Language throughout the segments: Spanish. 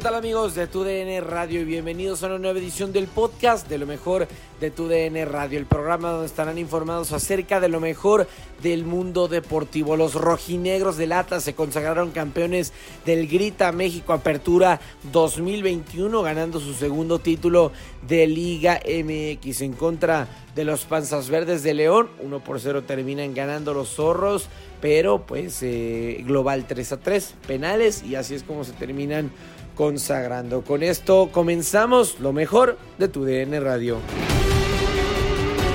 ¿Qué tal amigos de TUDN Radio y bienvenidos a una nueva edición del podcast de lo mejor de TUDN Radio, el programa donde estarán informados acerca de lo mejor del mundo deportivo. Los rojinegros del Atlas se consagraron campeones del Grita México Apertura 2021, ganando su segundo título de Liga MX en contra de los Panzas Verdes de León. 1 por 0 terminan ganando los zorros, pero pues eh, global 3 a 3, penales y así es como se terminan consagrando. Con esto comenzamos lo mejor de tu DN Radio.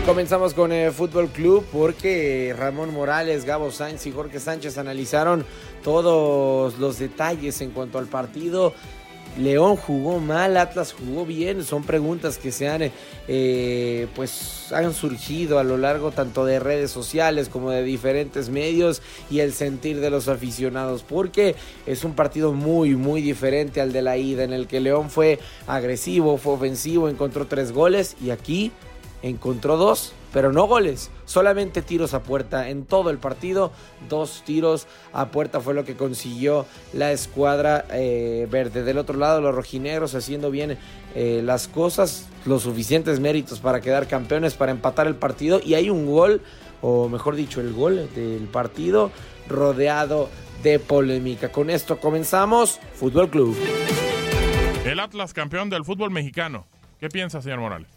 Comenzamos con el Fútbol Club porque Ramón Morales, Gabo Sainz y Jorge Sánchez analizaron todos los detalles en cuanto al partido. León jugó mal, Atlas jugó bien. Son preguntas que se han, eh, pues, han surgido a lo largo tanto de redes sociales como de diferentes medios y el sentir de los aficionados, porque es un partido muy, muy diferente al de la ida, en el que León fue agresivo, fue ofensivo, encontró tres goles y aquí encontró dos, pero no goles, solamente tiros a puerta en todo el partido. Dos tiros a puerta fue lo que consiguió la escuadra eh, verde. Del otro lado, los rojinegros haciendo bien eh, las cosas, los suficientes méritos para quedar campeones, para empatar el partido. Y hay un gol, o mejor dicho, el gol del partido rodeado de polémica. Con esto comenzamos, Fútbol Club. El Atlas campeón del fútbol mexicano. ¿Qué piensa, señor Morales?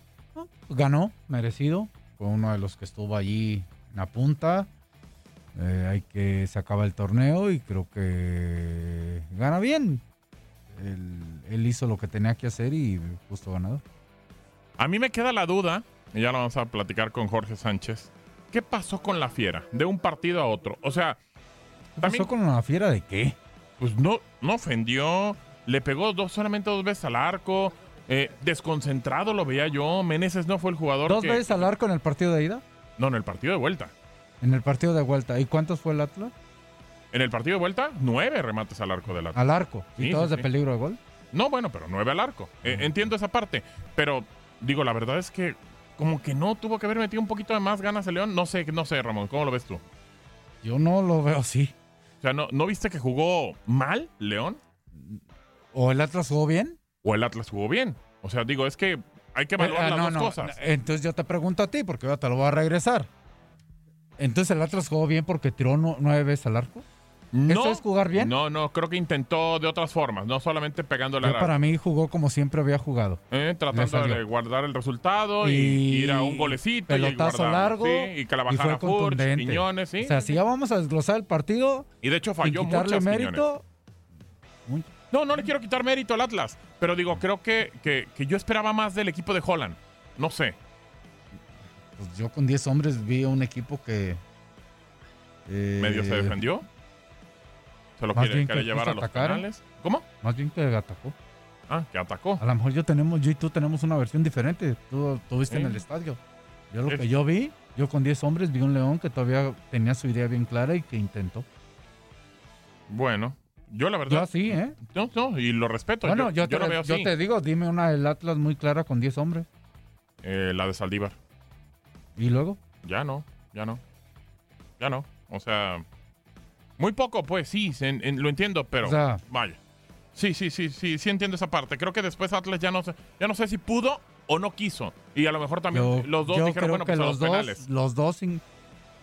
ganó, merecido. Fue uno de los que estuvo allí en la punta. Eh, hay que se acaba el torneo y creo que gana bien. Él, él hizo lo que tenía que hacer y justo ganador. A mí me queda la duda, y ya lo vamos a platicar con Jorge Sánchez. ¿Qué pasó con la fiera? De un partido a otro. O sea, ¿Qué también, pasó con la fiera de qué? pues no, no ofendió, le pegó dos, solamente dos veces al arco. Eh, desconcentrado lo veía yo. Meneses no fue el jugador ¿Dos que- veces al arco en el partido de ida? No, en el partido de vuelta. En el partido de vuelta. ¿Y cuántos fue el Atlas? En el partido de vuelta, nueve remates al arco del Atlas. Al arco. ¿Y Sí, todos sí, de sí. peligro de gol? No, bueno, pero nueve al arco. Eh, entiendo esa parte. Pero, digo, la verdad es que como que no tuvo que haber metido un poquito de más ganas el León. No sé, no sé, Ramón, ¿cómo lo ves tú? Yo no lo veo así. O sea, ¿no, ¿no viste que jugó mal León? ¿O el Atlas jugó bien? ¿O el Atlas jugó bien? O sea, digo, es que hay que evaluar Eh, las no, dos no. cosas. Entonces yo te pregunto a ti, porque yo te lo voy a regresar. Entonces el Atlas jugó bien porque tiró nu- nueve veces al arco. ¿Eso es jugar bien? No, no, creo que intentó de otras formas, no solamente al arco. para mí jugó como siempre había jugado. Eh, tratando de guardar el resultado y, ir a un golecito y pelotazo guardar, largo sí, y que la y bajara Furch, contundente. Quiñones, sí. O sea, si ya vamos a desglosar el partido, y de hecho falló muchas mérito, Quiñones. No, no le quiero quitar mérito al Atlas, pero digo, creo que, que, que yo esperaba más del equipo de Holland. No sé. pues yo con 10 hombres vi un equipo que... eh, Medio se defendió. Se lo quiere, quiere llevar a los atacar. penales. ¿Cómo? Más bien que atacó. Ah, que atacó. A lo mejor yo tenemos, yo y tú tenemos una versión diferente. Tú tuviste en Sí. el estadio. Yo lo Es- que yo vi, yo con 10 hombres vi un León que todavía tenía su idea bien clara y que intentó. Bueno, yo la verdad. Yo así, ¿eh? No, no, y lo respeto. Bueno, yo, yo, te, lo veo yo así. te digo, dime una del Atlas muy clara con 10 hombres. Eh, la de Saldívar. ¿Y luego? Ya no, ya no. Ya no. O sea, muy poco, pues sí, en- lo entiendo, pero O sea- vaya. Sí, sí, sí, sí, sí entiendo esa parte. Creo que después Atlas ya no sé, ya no sé si pudo o no quiso. Y a lo mejor también Yo, los dos yo dijeron, bueno, que pues a los los dos, penales. los dos in-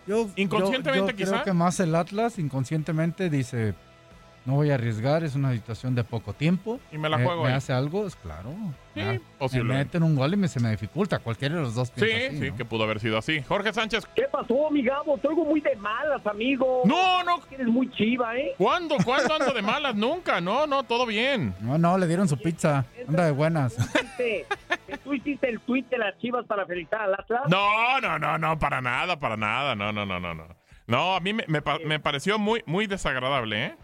yo- Inconscientemente, yo- yo quizá. Creo que más el Atlas inconscientemente dice, no voy a arriesgar, es una situación de poco tiempo. Y me la juego Me ahí. hace algo, es claro. Sí, me, me meten un gol y me, se me dificulta. Cualquiera de los dos Sí, así, sí, ¿no? que pudo haber sido así. Jorge Sánchez. ¿Qué pasó, mi Gabo? Te oigo muy de malas, amigo. No, no. Eres muy chiva, ¿eh? ¿Cuándo? ¿Cuándo ando de malas? Nunca. No, no, todo bien. No, no, le dieron su pizza. Anda de buenas. ¿Tú hiciste el tweet de las chivas para felicitar al Atlas? No, no, no, no, para nada, para nada. No, no, no, no, no. No, a mí me, me me pareció muy, muy desagradable, ¿eh?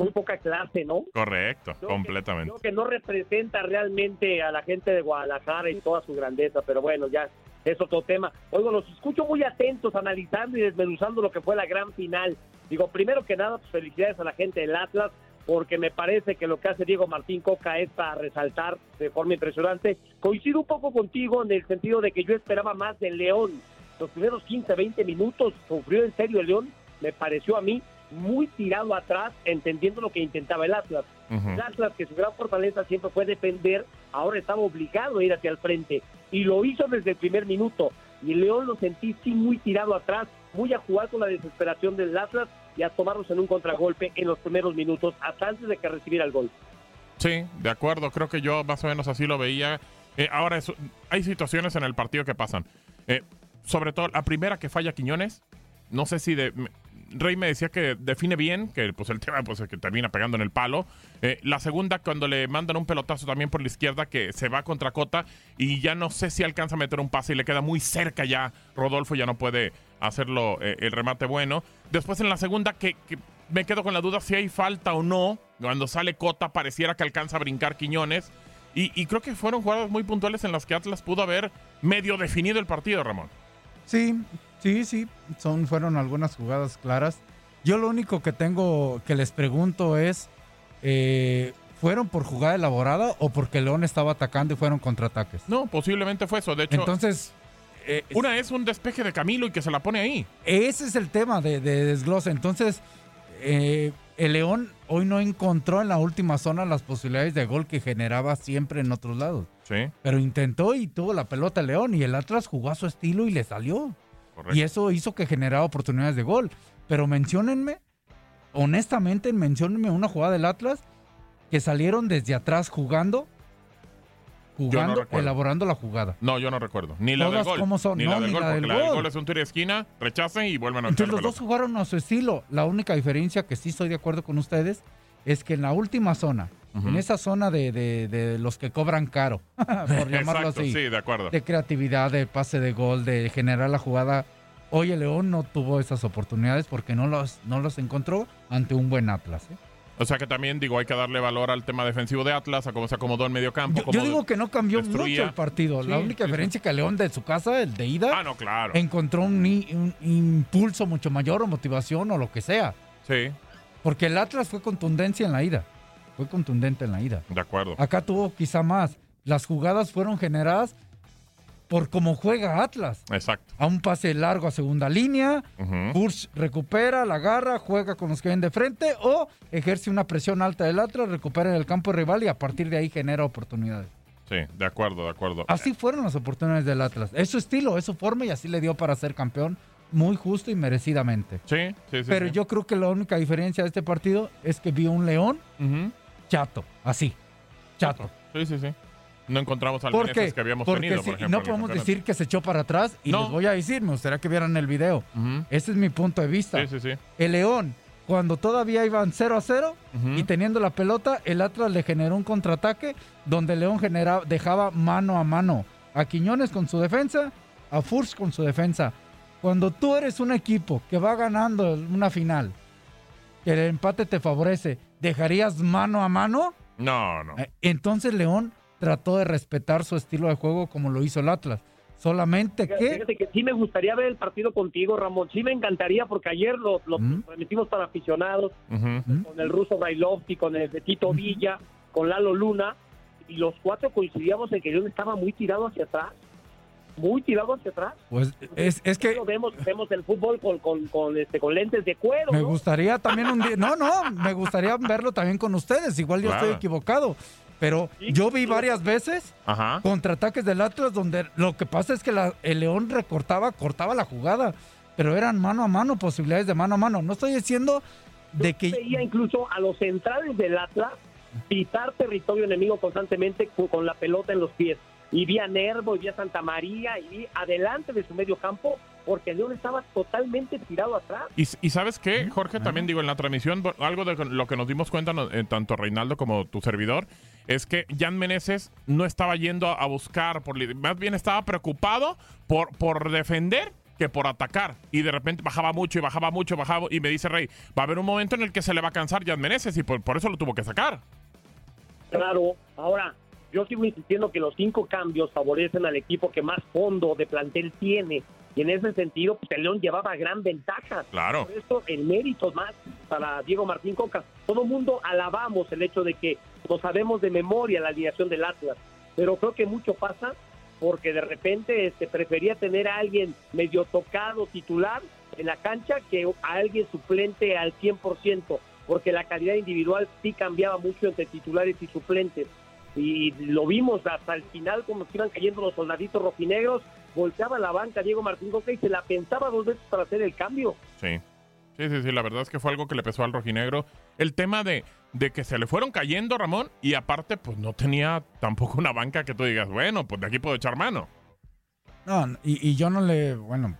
Muy poca clase, ¿no? Correcto, Creo completamente. Creo que no representa realmente a la gente de Guadalajara y toda su grandeza, pero bueno, ya es otro tema. Oigo, los escucho muy atentos, analizando y desmenuzando lo que fue la gran final. Digo, primero que nada, pues felicidades a la gente del Atlas, porque me parece que lo que hace Diego Martín Coca es para resaltar de forma impresionante. Coincido un poco contigo en el sentido de que yo esperaba más del León. Los primeros 15, 20 minutos sufrió en serio el León, me pareció a mí muy tirado atrás, entendiendo lo que intentaba el Atlas. El Atlas, que su gran fortaleza siempre fue defender, ahora estaba obligado a ir hacia el frente. Y lo hizo desde el primer minuto. Y el León lo sentí sí muy tirado atrás, muy a jugar con la desesperación del Atlas y a tomarlos en un contragolpe en los primeros minutos, hasta antes de que recibiera el gol. Sí, de acuerdo. Creo que yo más o menos así lo veía. Eh, ahora, eso- hay situaciones en el partido que pasan. Eh, sobre todo, la primera que falla Quiñones, no sé si de... Rey me decía que define bien, que pues el tema pues es que termina pegando en el palo. Eh, la segunda, cuando le mandan un pelotazo también por la izquierda, que se va contra Cota y ya no sé si alcanza a meter un pase y le queda muy cerca ya. Rodolfo ya no puede hacerlo eh, el remate bueno. Después en la segunda, que, que me quedo con la duda si hay falta o no. Cuando sale Cota, pareciera que alcanza a brincar Quiñones. Y, y creo que fueron jugadas muy puntuales en las que Atlas pudo haber medio definido el partido, Ramón. Sí, sí, sí. Son, fueron algunas jugadas claras. Yo lo único que tengo que les pregunto es, eh, ¿fueron por jugada elaborada o porque León estaba atacando y fueron contraataques? No, posiblemente fue eso. De hecho, Entonces, eh, una es un despeje de Camilo y que se la pone ahí. ese es el tema de, de desglose. Entonces, eh, el León hoy no encontró en la última zona las posibilidades de gol que generaba siempre en otros lados. Sí, Pero intentó y tuvo la pelota el León y el Atlas jugó a su estilo y le salió. Correcto. Y eso hizo que generara oportunidades de gol. Pero menciónenme, honestamente, menciónenme una jugada del Atlas que salieron desde atrás jugando, elaborando la jugada. No, yo no recuerdo. Ni la del Todas gol. cómo son. Ni No, la del ni gol, la porque del la del gol. es un tiro de esquina, rechacen y vuelven a Entonces los dos jugaron a su estilo. La única diferencia que sí estoy de acuerdo con ustedes es que en la última zona, En esa zona de, de- de los que cobran caro, por llamarlo Exacto, así, sí, de acuerdo. de creatividad, de pase de gol, de generar la jugada. Hoy el León no tuvo esas oportunidades porque no los, no los encontró ante un buen Atlas. ¿eh? O sea que también, digo, hay que darle valor al tema defensivo de Atlas, a cómo se acomodó en medio campo. Yo, cómo yo digo que no cambió destruía. mucho el partido. la Sí, única sí, sí. diferencia que León de su casa, el de ida, Ah, no, claro. encontró un, un impulso mucho mayor o motivación o lo que sea. Sí, Porque el Atlas fue contundencia en la ida. Fue contundente en la ida. de acuerdo. Acá tuvo quizá más. Las jugadas fueron generadas por cómo juega Atlas. Exacto. A un pase largo a segunda línea, Ujú. Bursch recupera, la agarra, juega con los que ven de frente o ejerce una presión alta del Atlas, recupera en el campo rival y a partir de ahí genera oportunidades. Sí, de acuerdo, de acuerdo. Así fueron las oportunidades del Atlas. Es su estilo, es su forma y así le dio para ser campeón muy justo y merecidamente. Sí, sí, sí. Pero sí. yo creo que la única diferencia de este partido es que vi un León. Chato, así, chato. Sí, sí, sí. No encontramos al ¿Por Menezes que habíamos Porque tenido, si- por ejemplo. no podemos decir que se echó para atrás y No. les voy a decir, me gustaría que vieran el video. Ese es mi punto de vista. Sí, sí, sí. El León, cuando todavía iban 0 a 0 Ujú. y teniendo la pelota, el Atlas le generó un contraataque donde León genera- dejaba mano a mano a Quiñones con su defensa, a Furch con su defensa. Cuando tú eres un equipo que va ganando una final, el empate te favorece, ¿dejarías mano a mano? No, no. Eh, Entonces León trató de respetar su estilo de juego como lo hizo el Atlas. Solamente que... Fíjate que sí me gustaría ver el partido contigo, Ramón. Sí me encantaría porque ayer lo, lo Mm. transmitimos para aficionados Ujú. con el ruso Brailovsky, con el de Tito Villa, con Lalo Luna y los cuatro coincidíamos en que León estaba muy tirado hacia atrás. Muy tirado hacia atrás. Pues es, es que vemos, vemos el fútbol con, con, con, este, con lentes de cuero. Me ¿no? gustaría también un día. No, no, me gustaría verlo también con ustedes. Igual yo Claro. estoy equivocado. Pero yo vi varias veces Ajá. contraataques del Atlas donde lo que pasa es que la- el León recortaba, cortaba la jugada. Pero eran mano a mano, posibilidades de mano a mano. No estoy diciendo de que. veía incluso a los centrales del Atlas pisar territorio enemigo constantemente con, con la pelota en los pies. Y vi a Nervo, y vi a Santa María, y vi adelante de su medio campo, porque el León estaba totalmente tirado atrás. Y, y sabes qué, Jorge, también digo en la transmisión, algo de lo que nos dimos cuenta, eh, tanto Reinaldo como tu servidor, es que Jan Meneses no estaba yendo a buscar, por, más bien estaba preocupado por, por defender que por atacar. Y de repente bajaba mucho y bajaba mucho, bajaba. Y me dice Rey, va a haber un momento en el que se le va a cansar Jan Meneses y por, por eso lo tuvo que sacar. Claro, ahora yo sigo insistiendo que los cinco cambios favorecen al equipo que más fondo de plantel tiene. Y en ese sentido, pues el León llevaba gran ventaja. Claro. Por eso el mérito más para Diego Martín Coca. Todo mundo alabamos el hecho de que no sabemos de memoria la alineación del Atlas, pero creo que mucho pasa porque de repente este, prefería tener a alguien medio tocado titular en la cancha que a alguien suplente al 100%, porque la calidad individual sí cambiaba mucho entre titulares y suplentes. Y lo vimos hasta el final, como se iban cayendo los soldaditos rojinegros, volteaba la banca Diego Martín Coca y se la pensaba dos veces para hacer el cambio. Sí. Sí, sí, sí, la verdad es que fue algo que le pesó al rojinegro. El tema de, de que se le fueron cayendo, Ramón, y aparte, pues no tenía tampoco una banca que tú digas, bueno, pues de aquí puedo echar mano. No, y, y yo no le. Bueno,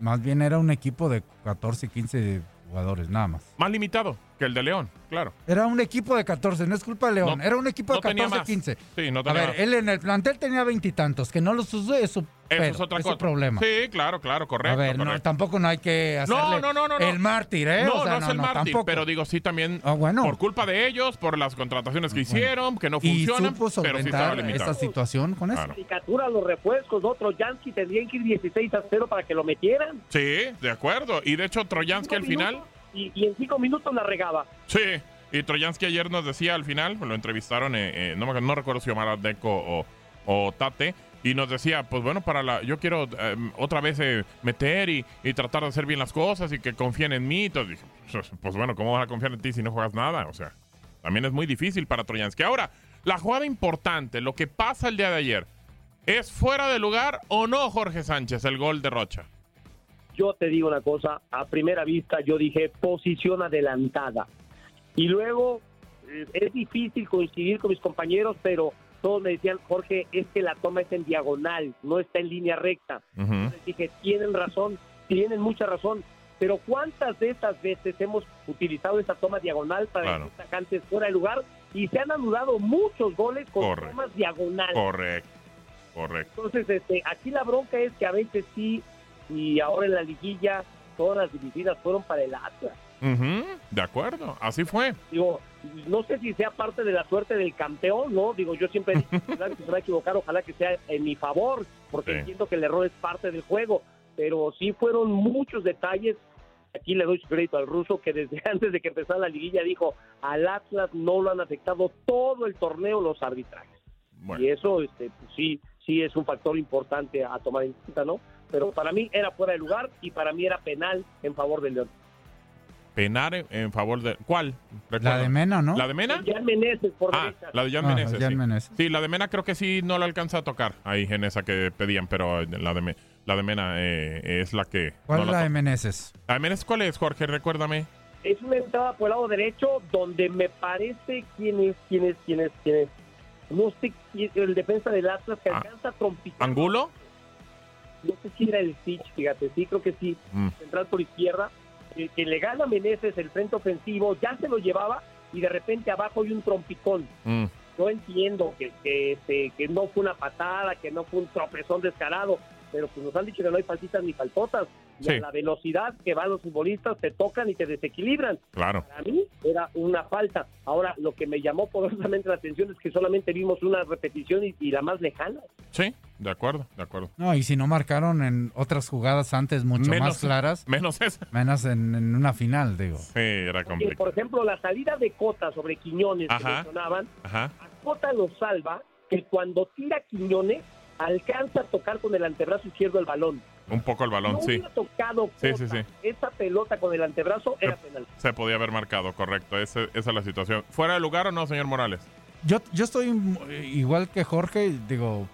más bien era un equipo de 14, 15 jugadores, nada más. Más limitado que el de León, claro. Era un equipo de 14, no es culpa de León. No, era un equipo de no tenía 14, más. 15. Sí, no A tenía ver, más. él en el plantel tenía veintitantos, que no los usó, Eso es cosa. problema. Sí, claro, claro, correcto. a ver, no, tampoco no hay que hacerle no, no, no, no. el mártir, ¿eh? No, O sea, no es el mártir, tampoco. pero digo, sí también Ah, bueno. por culpa de ellos, por las contrataciones que hicieron, que no y funcionan, supo pero sí estaba solventar limitado. esta situación con eso. Claro. Caricatura, los refuerzos, otros Yansky tendrían que ir 16 a 0 para que lo metieran. Sí, de acuerdo. Y de hecho, Troyansky al final, minutos, Y, en cinco minutos la regaba. sí. Y Troyansky ayer nos decía al final, lo entrevistaron, eh, eh, no, no recuerdo si Omar Deco o, Tate, y nos decía, pues bueno, para la, yo quiero eh, otra vez eh, meter y, y tratar de hacer bien las cosas y que confíen en mí. Entonces dije, pues, pues bueno, ¿cómo van a confiar en ti si no juegas nada? O sea, también es muy difícil para Troyansky. Ahora, la jugada importante, lo que pasa el día de ayer, ¿es fuera de lugar o no, Jorge Sánchez, el gol de Rocha? Yo te digo una cosa, a primera vista yo dije posición adelantada. Y luego eh, es difícil coincidir con mis compañeros, pero todos me decían, Jorge, es que la toma es en diagonal, no está en línea recta. Ujú. Les dije, tienen razón, tienen mucha razón, pero ¿cuántas de estas veces hemos utilizado esa toma diagonal para Claro. que los atacantes fuera de lugar? Y se han anulado muchos goles con Correcto. tomas diagonales. Correcto, correcto. Entonces, este, aquí la bronca es que a veces sí, y ahora en la liguilla, todas las divididas fueron para el Atlas. De acuerdo, así fue. Digo, no sé si sea parte de la suerte del campeón, ¿no? Digo, yo siempre claro que se va a equivocar, ojalá que sea en mi favor, porque Sí. entiendo que el error es parte del juego, pero sí fueron muchos detalles. Aquí le doy su crédito al ruso que desde antes de que empezara la liguilla dijo, al Atlas no lo han afectado todo el torneo los arbitrajes. Bueno. Y eso, este, pues sí, sí es un factor importante a tomar en cuenta, ¿no? Pero para mí era fuera de lugar y para mí era penal en favor del León. Penar en, en favor de. ¿Cuál? La de Mena, ¿no? ¿La de Mena? Jan Meneses por Ah, derecha. la de Jan Ah, Meneses. Jan sí. Meneses. Sí, la de Mena creo que sí no la alcanza a tocar ahí en esa que pedían, pero la de, La de Mena eh, es la que... ¿Cuál no es la de Meneses? ¿La de Meneses cuál es, Jorge? Recuérdame. Es una entrada por el lado derecho donde me parece quién es, quién es, quién es, quién es. No sé el defensa del Atlas que Ah. alcanza a trompicar. ¿Angulo? No sé si era el Stitch, fíjate, sí, creo que sí. Mm. Central por izquierda, eh, que le gana a Meneses el frente ofensivo, ya se lo llevaba y de repente abajo hay un trompicón. Mm. Yo entiendo que, que, este, que no fue una patada, que no fue un tropezón descarado, pero pues nos han dicho que no hay faltitas ni faltotas. Y Sí. a la velocidad que van los futbolistas te tocan y te desequilibran. Claro. Para mí era una falta. Ahora, lo que me llamó poderosamente la atención es que solamente vimos una repetición y, y la más lejana. Sí, de acuerdo, de acuerdo. No, y si no marcaron en otras jugadas antes mucho Menos- más claras, Menos esa. menos en, en una final, digo. Sí, era Porque, complicado. por ejemplo, la salida de Cota sobre Quiñones que Ajá. mencionaban, Ajá. a Cota lo salva que cuando tira Quiñones alcanza a tocar con el antebrazo izquierdo el balón. Un poco el balón, no sí. hubiera tocado Sí, sí, sí. esa pelota con el antebrazo, era penal. Se podía haber marcado, correcto. Ese- esa es la situación. ¿Fuera de lugar o no, señor Morales? Yo, yo estoy igual que Jorge, digo,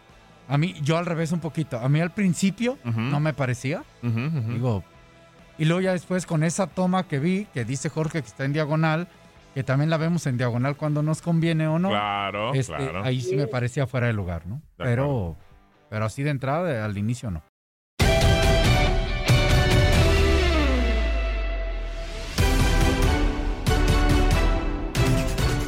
a mí, yo al revés un poquito. A mí al principio no me parecía, digo, y luego ya después con esa toma que vi, que dice Jorge que está en diagonal, que también la vemos en diagonal cuando nos conviene o no. Claro, este, claro. Ahí sí me parecía fuera de lugar, ¿no? De Pero, pero así de entrada, al inicio no.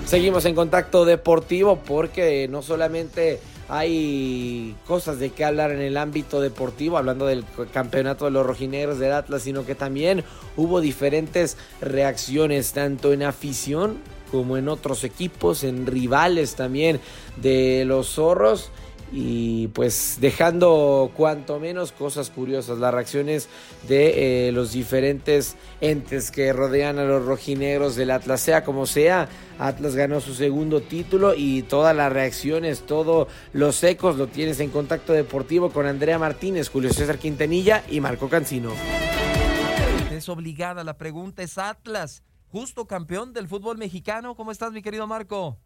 Seguimos en contacto deportivo porque no solamente hay cosas de qué hablar en el ámbito deportivo, hablando del campeonato de los rojinegros del Atlas, sino que también hubo diferentes reacciones, tanto en afición como en otros equipos, en rivales también de los zorros. Y pues dejando cuanto menos cosas curiosas, las reacciones de eh, los diferentes entes que rodean a los rojinegros del Atlas, sea como sea, Atlas ganó su segundo título y todas las reacciones, todos los ecos lo tienes en contacto deportivo con Andrea Martínez, Julio César Quintanilla y Marco Cancino. Es obligada, la pregunta es Atlas, justo campeón del fútbol mexicano. ¿Cómo estás, mi querido Marco?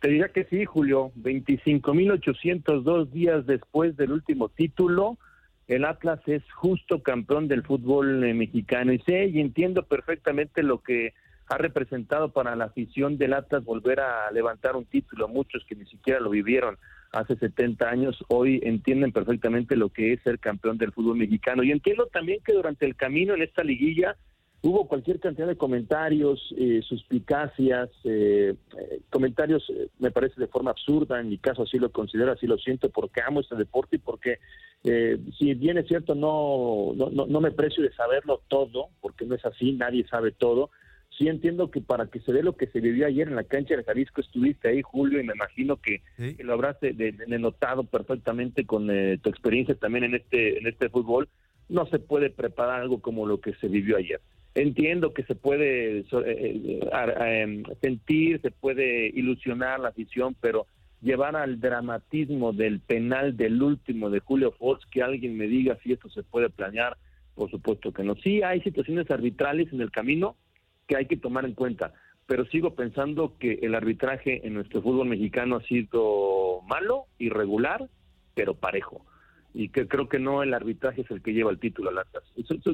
Te diría que sí, Julio. 25.802 días después del último título, el Atlas es justo campeón del fútbol eh, mexicano. Y sé y entiendo perfectamente lo que ha representado para la afición del Atlas volver a levantar un título. Muchos que ni siquiera lo vivieron hace 70 años, hoy entienden perfectamente lo que es ser campeón del fútbol mexicano. Y entiendo también que durante el camino en esta liguilla hubo cualquier cantidad de comentarios, eh, suspicacias, eh, eh, comentarios, eh, me parece de forma absurda, en mi caso así lo considero, así lo siento, porque amo este deporte y porque, eh, si bien es cierto, no, no, no, no me precio de saberlo todo, porque no es así, nadie sabe todo. Sí entiendo que para que se dé lo que se vivió ayer en la cancha de Jalisco, estuviste ahí, Julio, y me imagino que, que lo habrás de- de- de notado perfectamente con eh, tu experiencia también en este, en este fútbol. No se puede preparar algo como lo que se vivió ayer. Entiendo que se puede eh, eh, em, sentir, se puede ilusionar la afición, pero llevar al dramatismo del penal del último de Julio Fox, que alguien me diga si esto se puede planear, por supuesto que no. Sí hay situaciones arbitrales en el camino que hay que tomar en cuenta, pero sigo pensando que el arbitraje en nuestro fútbol mexicano ha sido malo, irregular, pero parejo y que creo que no el arbitraje es el que lleva el título al Atlas.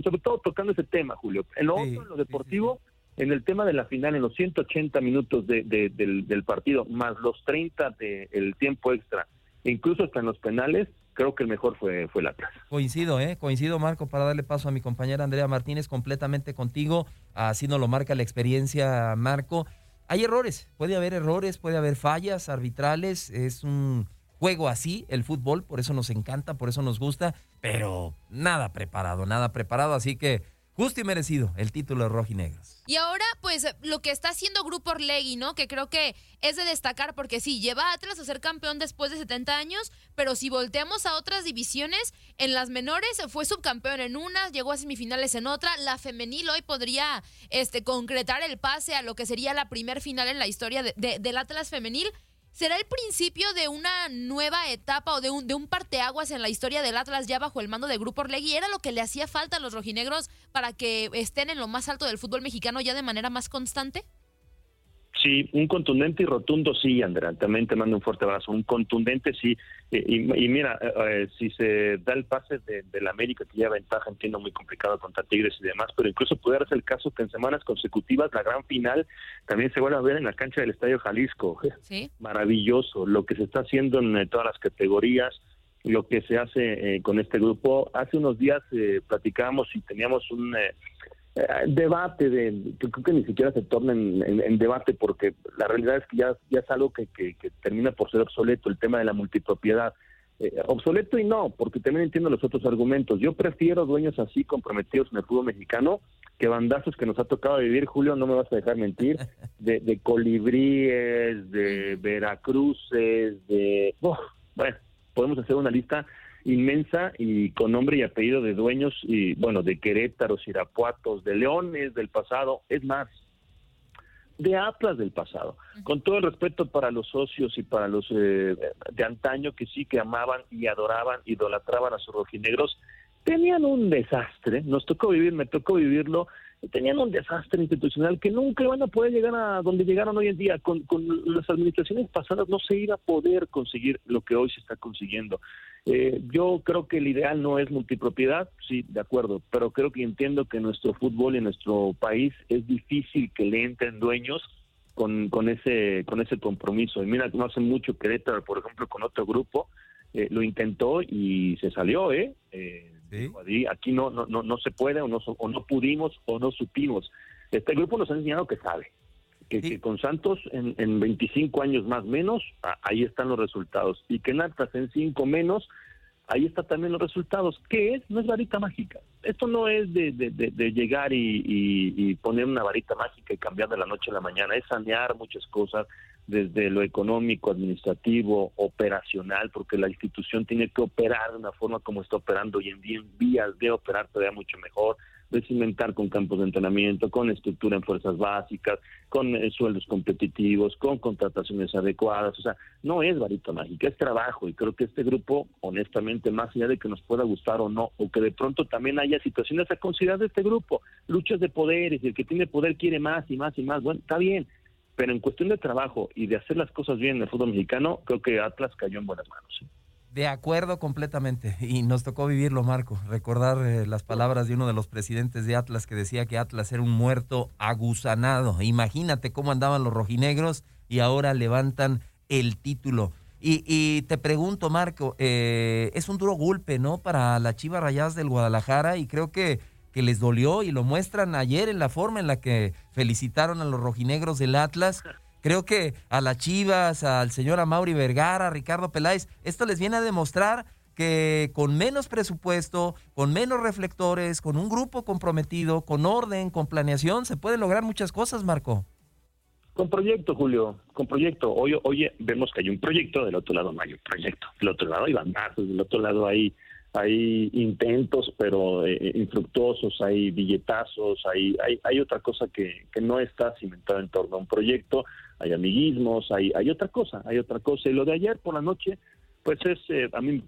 Sobre todo tocando ese tema, Julio. En lo otro, en lo deportivo, en el tema de la final, en los 180 minutos de- de- del, del partido, más los 30 del tiempo extra, e incluso hasta en los penales, creo que el mejor fue, fue el Atlas. Coincido, ¿eh? Coincido, Marco, para darle paso a mi compañera Andrea Martínez, completamente contigo. Así nos lo marca la experiencia, Marco. Hay errores, puede haber errores, puede haber fallas arbitrales. Es un juego así, el fútbol, por eso nos encanta, por eso nos gusta, pero nada preparado, nada preparado. Así que justo y merecido el título de Rojinegros. Y ahora, pues, lo que está haciendo Grupo Orlegui, ¿no? Que creo que es de destacar porque sí, lleva Atlas a ser campeón después de 70 años, pero si volteamos a otras divisiones, en las menores fue subcampeón en una, llegó a semifinales en otra, la femenil hoy podría este, concretar el pase a lo que sería la primer final en la historia de- del Atlas femenil. ¿Será el principio de una nueva etapa o de un, de un parteaguas en la historia del Atlas ya bajo el mando de Grupo Orlegui? ¿Era lo que le hacía falta a los rojinegros para que estén en lo más alto del fútbol mexicano ya de manera más constante? Sí, un contundente y rotundo sí, Andrea. También te mando un fuerte abrazo. Un contundente sí. Eh, y, mira, eh, eh, si se da el pase de, la América, que lleva ventaja, entiendo muy complicado contra Tigres y demás, pero incluso puede ser el caso que en semanas consecutivas la gran final también se vuelva a ver en la cancha del Estadio Jalisco. ¿Sí? Maravilloso lo que se está haciendo en todas las categorías lo que se hace con este grupo. Hace unos días platicábamos y teníamos un eh, debate de que creo que ni siquiera se torna en, debate porque la realidad es que ya, ya es algo que, que, termina por ser obsoleto el tema de la multipropiedad. Eh, obsoleto y no porque también entiendo los otros argumentos. Yo prefiero dueños así comprometidos en el fútbol mexicano que bandazos que nos ha tocado vivir. Julio no me vas a dejar mentir. De, de colibríes de veracruces de bueno podemos hacer una lista inmensa y con nombre y apellido de dueños y bueno de Querétaro, Irapuatos, de Leones del pasado, es más de Atlas del pasado. Con todo el respeto para los socios y para los eh, de antaño que sí que amaban y adoraban, idolatraban a sus rojinegros, tenían un desastre, nos tocó vivir, me tocó vivirlo, tenían un desastre institucional que nunca van a poder llegar a donde llegaron hoy en día. Con, con las administraciones pasadas no se iba a poder conseguir lo que hoy se está consiguiendo. Eh, yo creo que el ideal no es multipropiedad, sí, de acuerdo, pero creo que entiendo que nuestro fútbol y nuestro país es difícil que le entren dueños con, con ese con ese compromiso. Y mira, no hace mucho Querétaro, por ejemplo, con otro grupo, eh, lo intentó y se salió, ¿eh? eh aquí no, no, no, no se puede o no, o no pudimos o no supimos. Este grupo nos ha enseñado que sabe, que, con Santos en, en 25 años más menos, ahí están los resultados. Y que en Atlas en 5 menos, ahí están también los resultados. ¿Qué es? No es varita mágica. Esto no es de, de, llegar y, y, poner una varita mágica y cambiar de la noche a la mañana. Es sanear muchas cosas desde lo económico, administrativo, operacional, porque la institución tiene que operar de una forma como está operando hoy en día, en vías de operar todavía mucho mejor de cimentar con campos de entrenamiento, con estructura en fuerzas básicas, con eh, sueldos competitivos, con contrataciones adecuadas. O sea, no es varita mágica, es trabajo. Y creo que este grupo, honestamente, más allá de que nos pueda gustar o no, o que de pronto también haya situaciones a considerar de este grupo, luchas de poderes, y el que tiene poder quiere más y más y más. Bueno, está bien. Pero en cuestión de trabajo y de hacer las cosas bien en el fútbol mexicano, creo que Atlas cayó en buenas manos. ¿sí? De acuerdo completamente. Y nos tocó vivirlo, Marco. Recordar eh, las palabras de uno de los presidentes de Atlas que decía que Atlas era un muerto agusanado. Imagínate cómo andaban los rojinegros y ahora levantan el título. Y, te pregunto, Marco, eh, es un duro golpe, ¿no? Para la Chiva Rayas del Guadalajara y creo que, que les dolió y lo muestran ayer en la forma en la que felicitaron a los rojinegros del Atlas Creo que a las Chivas, al señor Amaury Vergara, a Ricardo Peláez, esto les viene a demostrar que con menos presupuesto, con menos reflectores, con un grupo comprometido, con orden, con planeación, se pueden lograr muchas cosas, Marco. Con proyecto, Julio, con proyecto. Hoy, hoy vemos que hay un proyecto, del otro lado no hay un proyecto. Del otro lado hay bandazos, del otro lado hay, hay intentos, pero eh, infructuosos, hay billetazos, hay, hay, hay otra cosa que, que no está cimentada en torno a un proyecto hay amiguismos, hay, hay otra cosa, hay otra cosa. Y lo de ayer por la noche, pues es, eh, a, mí,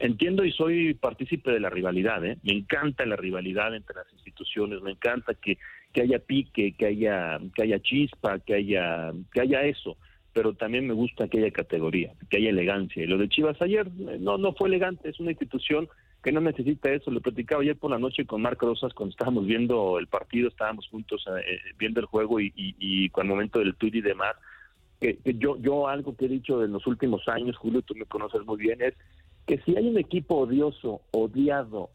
entiendo y soy partícipe de la rivalidad, ¿eh? me encanta la rivalidad entre las instituciones, me encanta que, que haya pique, que haya, que haya chispa, que haya, que haya eso pero también me gusta que haya categoría, que haya elegancia. Y lo de Chivas ayer eh, no, no fue elegante, es una institución que no necesita eso. Lo platicaba ayer por la noche con Marco Rosas cuando estábamos viendo el partido, estábamos juntos eh, eh, viendo el juego y, y, con el momento del tuit y demás. Que, yo, yo algo que he dicho en los últimos años, Julio, tú me conoces muy bien, es que si hay un equipo odioso, odiado,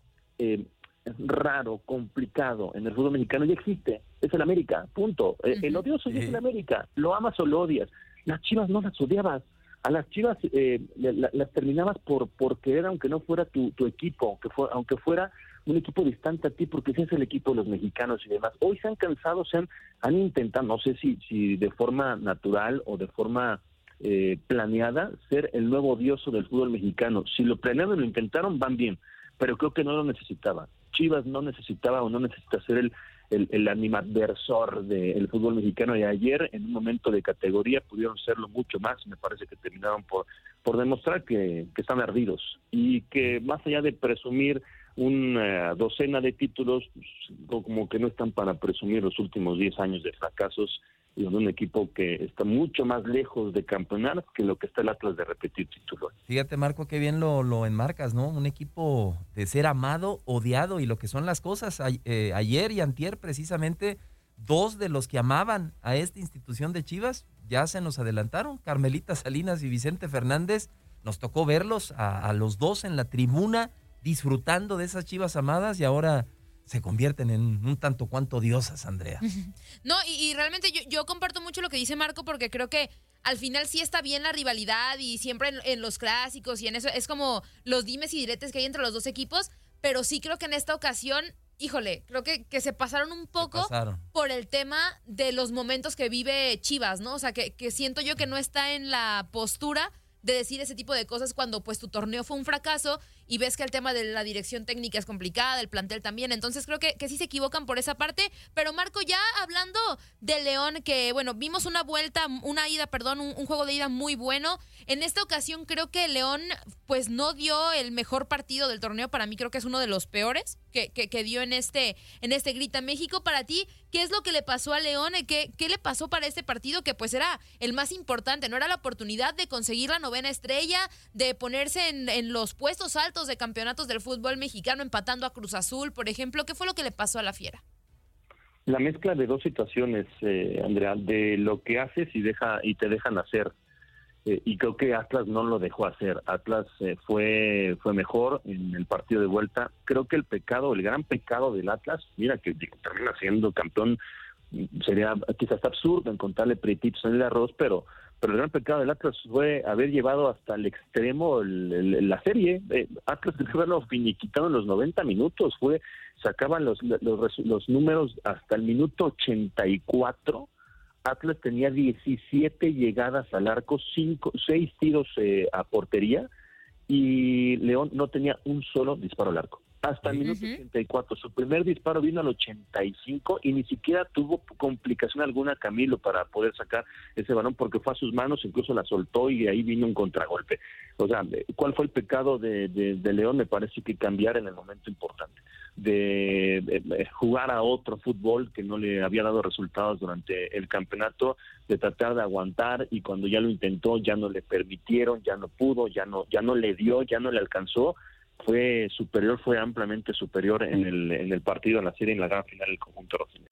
raro, complicado en el fútbol mexicano, ya existe, es el América, punto. El odioso es el América, lo amas o lo odias las Chivas no las odiabas. A las Chivas eh, las terminabas por, por querer, aunque no fuera tu, tu equipo, aunque, fuera, aunque fuera un equipo distante a ti, porque ese es el equipo de los mexicanos y demás. Hoy se han cansado, se han, han intentado, no sé si, si de forma natural o de forma eh, planeada, ser el nuevo odioso del fútbol mexicano. Si lo planearon lo intentaron, van bien, pero creo que no lo necesitaba. Chivas no necesitaba o no necesita ser el, el, el animadversor del fútbol mexicano y ayer en un momento de categoría pudieron serlo mucho más me parece que terminaron por, por demostrar que, están ardidos. Y que más allá de presumir una docena de títulos, pues, como que no están para presumir los últimos 10 años de fracasos de un equipo que está mucho más lejos de campeonar que lo que está el Atlas de repetir título. Fíjate, Marco, qué bien lo, enmarcas, ¿no? Un equipo de ser amado, odiado y lo que son las cosas. Eh, ayer y antier, precisamente, dos de los que amaban a esta institución de Chivas ya se nos adelantaron. Carmelita Salinas y Vicente Fernández. Nos tocó verlos a los dos en la tribuna disfrutando de esas Chivas amadas y ahora se convierten en un tanto cuanto diosas, Andrea. No, y, y realmente yo, yo comparto mucho lo que dice Marco porque creo que al final sí está bien la rivalidad y siempre en, en los clásicos y en eso es como los dimes y diretes que hay entre los dos equipos, pero sí creo que en esta ocasión, híjole, creo que, que se pasaron un poco pasaron. por el tema de los momentos que vive Chivas, ¿no? O sea, que, que siento yo que no está en la postura de decir ese tipo de cosas cuando pues tu torneo fue un fracaso y ves que el tema de la dirección técnica es complicada, el plantel también, entonces creo que, que sí se equivocan por esa parte, pero Marco, ya hablando de León, que bueno, vimos una vuelta, una ida, perdón, un, juego de ida muy bueno, en esta ocasión creo que León pues no dio el mejor partido del torneo, para mí creo que es uno de los peores que, que, que dio en este, en este Grita México, para ti, ¿qué es lo que le pasó a León? ¿Qué, ¿Qué le pasó para este partido que pues era el más importante, no era la oportunidad de conseguir la novena estrella, de ponerse en, en los puestos altos de campeonatos del fútbol mexicano, empatando a Cruz Azul, por ejemplo. ¿Qué fue lo que le pasó a la Fiera? La mezcla de dos situaciones, eh, Andrea, de lo que haces y deja y te dejan hacer. Eh, y creo que Atlas no lo dejó hacer. Atlas eh, fue fue mejor en el partido de vuelta. Creo que el pecado, el gran pecado del Atlas, mira que, termina siendo campeón, sería quizás absurdo encontrarle pretitos en el arroz, pero pero el gran pecado del Atlas fue haber llevado hasta el extremo el- la serie. Eh, Atlas debe haberlo finiquitado en los 90 minutos. Fue sacaban los, los, los números hasta el minuto 84. Atlas tenía 17 llegadas al arco, 5, 6 tiros eh, a portería y León no tenía un solo disparo al arco. Hasta el minuto 84. Su primer disparo vino al 85 y ni siquiera tuvo complicación alguna Camilo para poder sacar ese balón porque fue a sus manos, incluso la soltó y ahí vino un contragolpe. O sea, ¿cuál fue el pecado de, de- de León? Me parece que cambiar en el momento importante. De, eh, jugar a otro fútbol que no le había dado resultados durante el campeonato, de tratar de aguantar y cuando ya lo intentó ya no le permitieron, ya no pudo, ya no, ya no le dio, ya no le alcanzó fue superior, fue ampliamente superior en el, en el partido, en la serie, en la gran final del conjunto rojinegro.